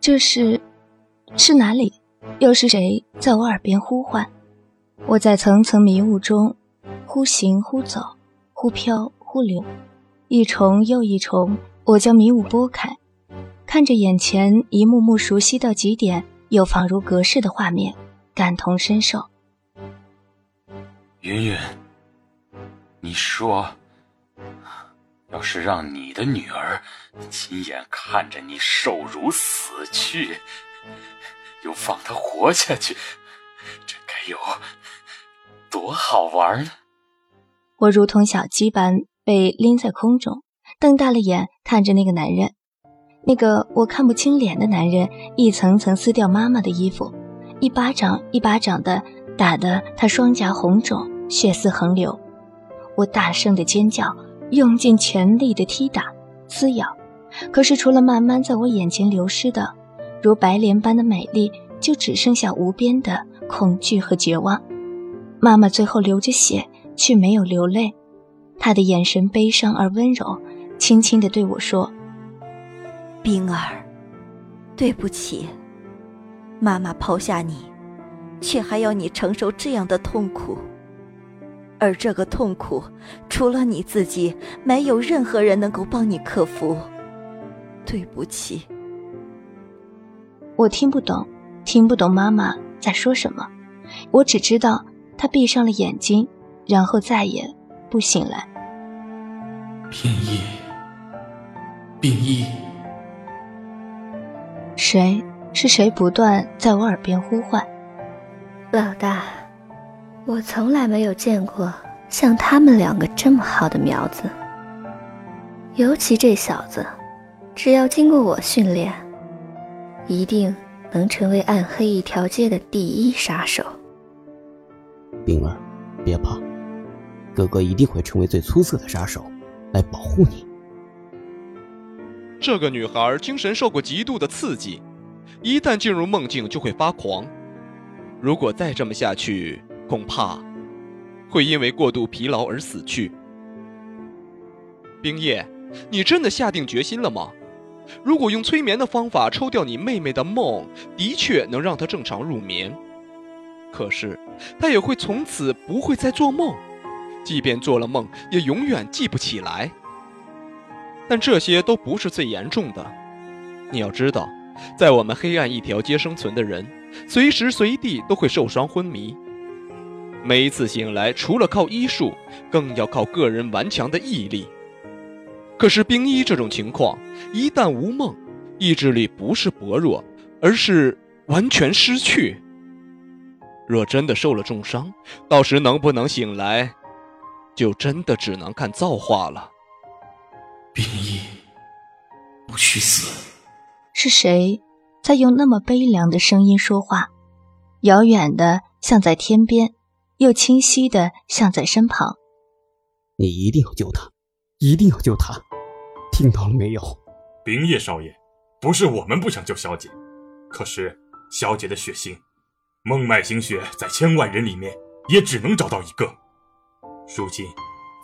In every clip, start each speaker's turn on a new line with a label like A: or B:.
A: 这是，是哪里？又是谁在我耳边呼唤？我在层层迷雾中，忽行忽走，忽飘忽流，一重又一重。我将迷雾拨开，看着眼前一幕幕熟悉到极点，又仿如隔世的画面，感同身受。
B: 云云，你说，要是让你的女儿亲眼看着你瘦如死去，又放她活下去，这该有多好玩呢？
A: 我如同小鸡般被拎在空中。瞪大了眼看着那个男人，那个我看不清脸的男人，一层层撕掉妈妈的衣服，一巴掌一巴掌的打得他双颊红肿，血丝横流。我大声的尖叫，用尽全力的踢打、撕咬，可是除了慢慢在我眼前流失的如白莲般的美丽，就只剩下无边的恐惧和绝望。妈妈最后流着血，却没有流泪，她的眼神悲伤而温柔。轻轻地对我说：“
C: 冰儿，对不起，妈妈抛下你，却还要你承受这样的痛苦。而这个痛苦，除了你自己，没有任何人能够帮你克服。对不起。”
A: 我听不懂，听不懂妈妈在说什么。我只知道她闭上了眼睛，然后再也不醒来。
D: 天意。冰衣，
A: 谁是谁不断在我耳边呼唤？
E: 老大，我从来没有见过像他们两个这么好的苗子。尤其这小子，只要经过我训练，一定能成为暗黑一条街的第一杀手。
F: 冰儿，别怕，哥哥一定会成为最出色的杀手，来保护你。
G: 这个女孩精神受过极度的刺激，一旦进入梦境就会发狂。如果再这么下去，恐怕会因为过度疲劳而死去。冰叶，你真的下定决心了吗？如果用催眠的方法抽掉你妹妹的梦，的确能让她正常入眠。可是，她也会从此不会再做梦，即便做了梦，也永远记不起来。但这些都不是最严重的。你要知道，在我们黑暗一条街生存的人，随时随地都会受伤昏迷。每一次醒来，除了靠医术，更要靠个人顽强的毅力。可是冰一这种情况，一旦无梦，意志力不是薄弱，而是完全失去。若真的受了重伤，到时能不能醒来，就真的只能看造化了。
D: 冰衣，不去死！
A: 是谁在用那么悲凉的声音说话？遥远的像在天边，又清晰的像在身旁。
F: 你一定要救他，一定要救他！听到了没有？
H: 冰叶少爷，不是我们不想救小姐，可是小姐的血型，孟脉型血在千万人里面也只能找到一个。如今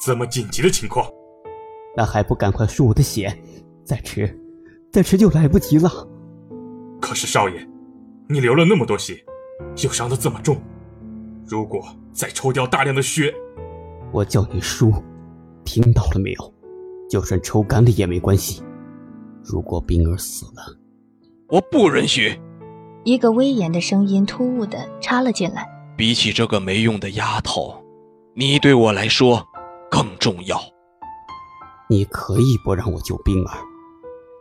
H: 这么紧急的情况。
F: 那还不赶快输我的血！再迟，再迟就来不及了。
H: 可是少爷，你流了那么多血，又伤得这么重，如果再抽掉大量的血，
F: 我叫你输，听到了没有？就算抽干了也没关系。如果冰儿死了，
G: 我不允许！
A: 一个威严的声音突兀的插了进来。
G: 比起这个没用的丫头，你对我来说更重要。
F: 你可以不让我救冰儿。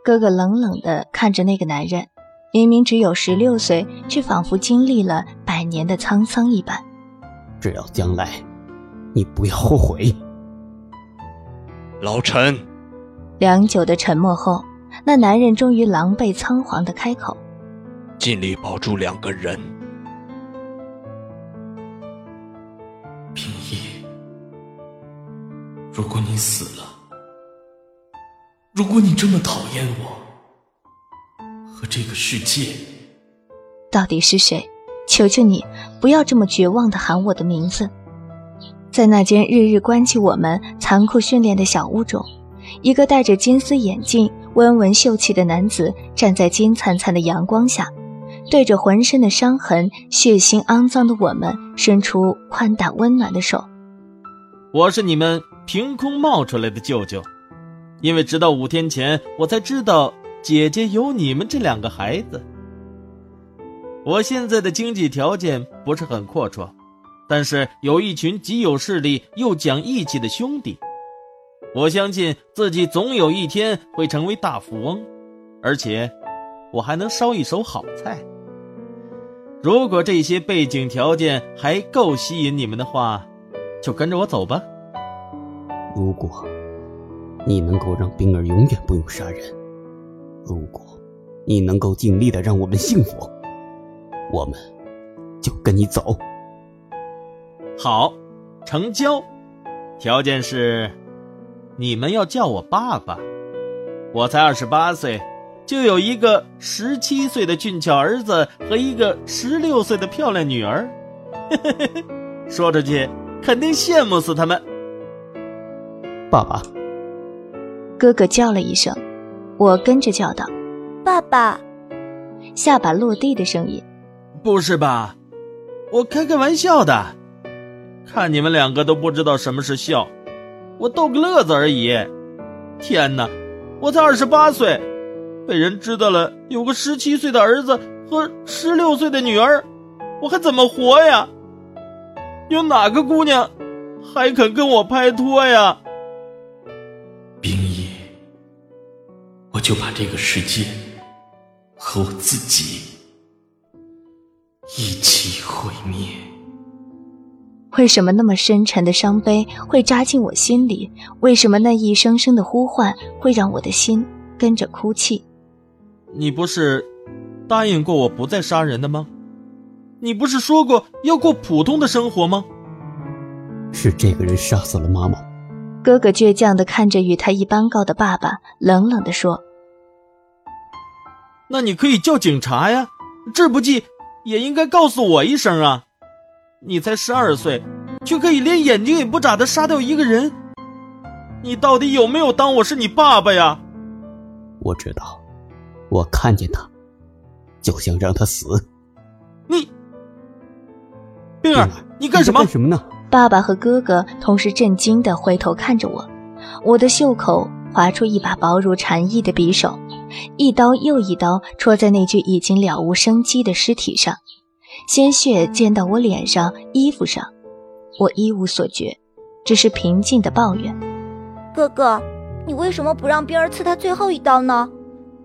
A: 哥哥冷冷的看着那个男人，明明只有十六岁，却仿佛经历了百年的沧桑一般。
F: 只要将来，你不要后悔。
G: 老陈。
A: 良久的沉默后，那男人终于狼狈仓皇的开口：“
G: 尽力保住两个人。”
D: 冰一，如果你死了。如果你这么讨厌我和这个世界，
A: 到底是谁？求求你不要这么绝望的喊我的名字。在那间日日关起我们残酷训练的小屋中，一个戴着金丝眼镜、温文秀气的男子站在金灿灿的阳光下，对着浑身的伤痕、血腥肮脏的我们伸出宽大温暖的手。
I: 我是你们凭空冒出来的舅舅，因为直到五天前我才知道姐姐有你们这两个孩子。我现在的经济条件不是很阔绰，但是有一群极有势力又讲义气的兄弟。我相信自己总有一天会成为大富翁，而且我还能烧一手好菜。如果这些背景条件还够吸引你们的话，就跟着我走吧。
F: 如果你能够让冰儿永远不用杀人，如果你能够尽力的让我们幸福，我们就跟你走。
I: 好，成交，条件是。你们要叫我爸爸，我才二十八岁，就有一个十七岁的俊俏儿子和一个十六岁的漂亮女儿，说出去肯定羡慕死他们。
F: 爸爸，
A: 哥哥叫了一声，我跟着叫道：“
C: 爸爸。”
A: 下巴落地的声音，
I: 不是吧？我开开玩笑的，看你们两个都不知道什么是笑。我逗个乐子而已，天哪！我才二十八岁，被人知道了有个十七岁的儿子和十六岁的女儿，我还怎么活呀？有哪个姑娘还肯跟我拍拖呀？
D: 冰衣，我就把这个世界和我自己一起毁灭。
A: 为什么那么深沉的伤悲会扎进我心里？为什么那一声声的呼唤会让我的心跟着哭泣？
I: 你不是答应过我不再杀人的吗？你不是说过要过普通的生活吗？
F: 是这个人杀死了妈妈。
A: 哥哥倔强的看着与他一般高的爸爸，冷冷的说：“
I: 那你可以叫警察呀，这不济也应该告诉我一声啊。”你才十二岁，却可以连眼睛也不眨的杀掉一个人，你到底有没有当我是你爸爸呀？
F: 我知道，我看见他，就想让他死。
I: 你，冰儿，你干什么？
F: 干什么呢？
A: 爸爸和哥哥同时震惊的回头看着我，我的袖口划出一把薄如蝉翼的匕首，一刀又一刀戳在那具已经了无生机的尸体上。鲜血溅到我脸上、衣服上，我一无所觉，只是平静的抱怨：“
C: 哥哥，你为什么不让冰儿刺他最后一刀呢？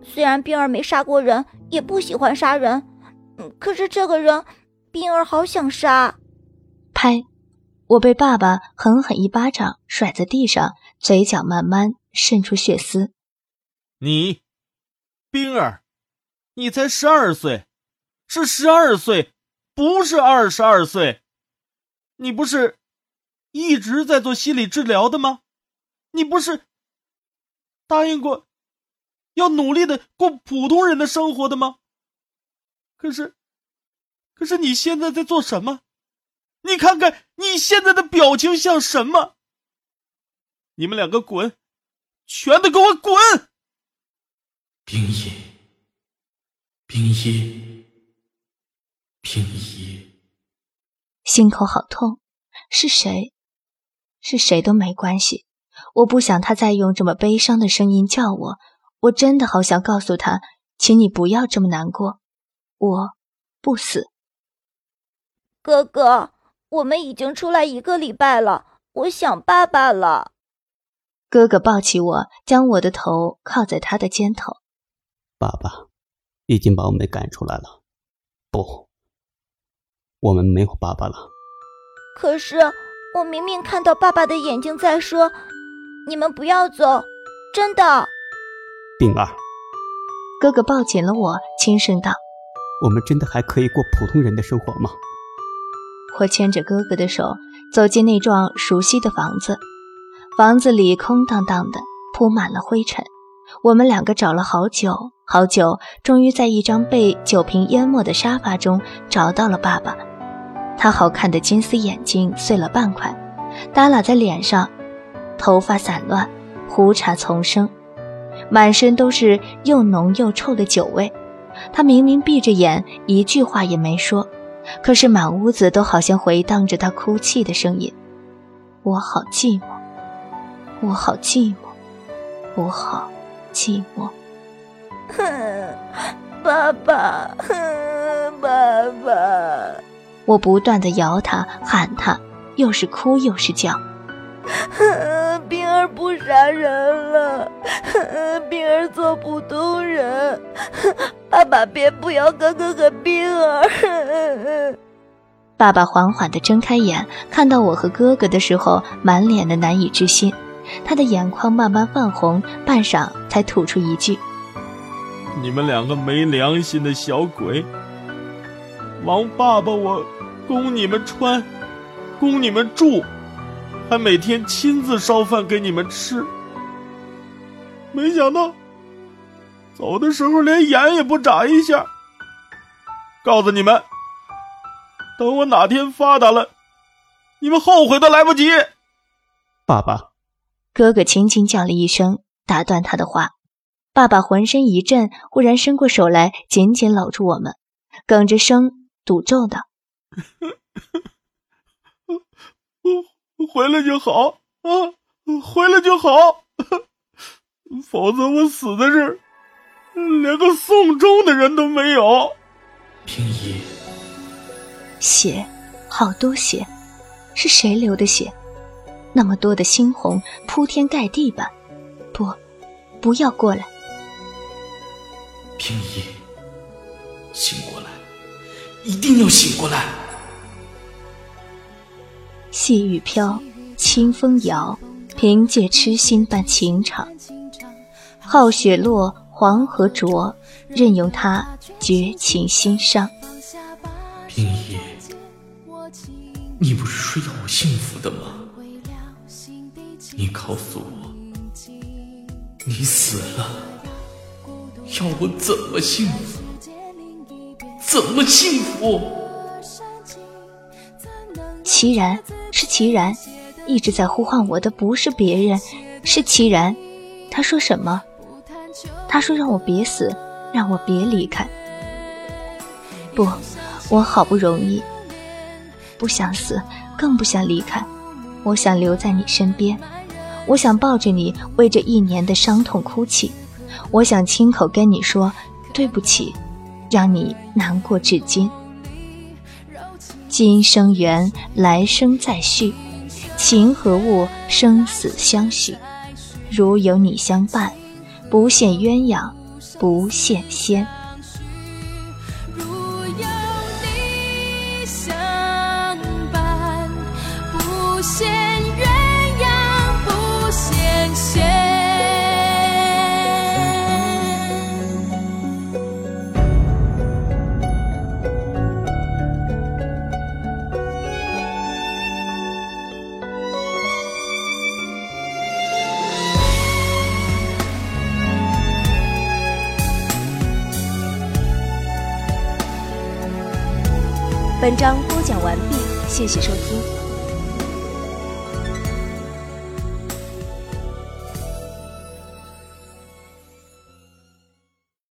C: 虽然冰儿没杀过人，也不喜欢杀人，可是这个人，冰儿好想杀。”
A: 拍！我被爸爸狠狠一巴掌甩在地上，嘴角慢慢渗出血丝。
I: 你，冰儿，你才十二岁，是十二岁。不是二十二岁，你不是一直在做心理治疗的吗？你不是答应过要努力的过普通人的生活的吗？可是，可是你现在在做什么？你看看你现在的表情像什么？你们两个滚，全都给我滚！
D: 冰衣，冰衣。冰衣，
A: 心口好痛，是谁？是谁都没关系。我不想他再用这么悲伤的声音叫我。我真的好想告诉他，请你不要这么难过。我不死。
C: 哥哥，我们已经出来一个礼拜了，我想爸爸了。
A: 哥哥抱起我，将我的头靠在他的肩头。
F: 爸爸已经把我们赶出来了。不。我们没有爸爸了。
C: 可是我明明看到爸爸的眼睛在说：“你们不要走，真的。”
F: 冰儿，
A: 哥哥抱紧了我，轻声道：“
F: 我们真的还可以过普通人的生活吗？”
A: 我牵着哥哥的手走进那幢熟悉的房子，房子里空荡荡的，铺满了灰尘。我们两个找了好久好久，终于在一张被酒瓶淹没的沙发中找到了爸爸。他好看的金丝眼睛碎了半块，耷拉在脸上，头发散乱，胡茬丛生。满身都是又浓又臭的酒味。他明明闭着眼，一句话也没说，可是满屋子都好像回荡着他哭泣的声音。我好寂寞，我好寂寞，我好寂寞。
C: 爸爸，哼 爸爸！
A: 我不断的摇他，喊他，又是哭又是叫。
C: 冰儿不杀人了，冰儿做普通人。爸爸别不要哥哥和冰儿。
A: 爸爸缓缓地睁开眼，看到我和哥哥的时候，满脸的难以置信，他的眼眶慢慢泛红，半晌才吐出一句：“
I: 你们两个没良心的小鬼！王爸爸，我供你们穿，供你们住。”还每天亲自烧饭给你们吃，没想到走的时候连眼也不眨一下。告诉你们，等我哪天发达了，你们后悔都来不及。
F: 爸爸，
A: 哥哥轻轻叫了一声，打断他的话。爸爸浑身一震，忽然伸过手来，紧紧搂住我们，哽着声赌咒道。
I: 回来就好啊，回来就好，否则我死在这儿，连个送终的人都没有。
D: 平姨，
A: 血，好多血，是谁流的血？那么多的猩红，铺天盖地般。不，不要过来。
D: 平一，醒过来，一定要醒过来。
A: 细雨飘，清风摇，凭借痴心伴情长。皓雪落，黄河浊，任由他绝情心伤。
D: 平一，你不是说要我幸福的吗？你告诉我，你死了，让我怎么幸福？怎么幸福？
A: 齐然。是齐然，一直在呼唤我的不是别人，是齐然。他说什么？他说让我别死，让我别离开。不，我好不容易，不想死，更不想离开。我想留在你身边，我想抱着你为这一年的伤痛哭泣，我想亲口跟你说对不起，让你难过至今。今生缘，来生再续，情和物，生死相许。如有你相伴，不羡鸳鸯，不羡仙。
J: 本章播讲完毕，谢谢收听。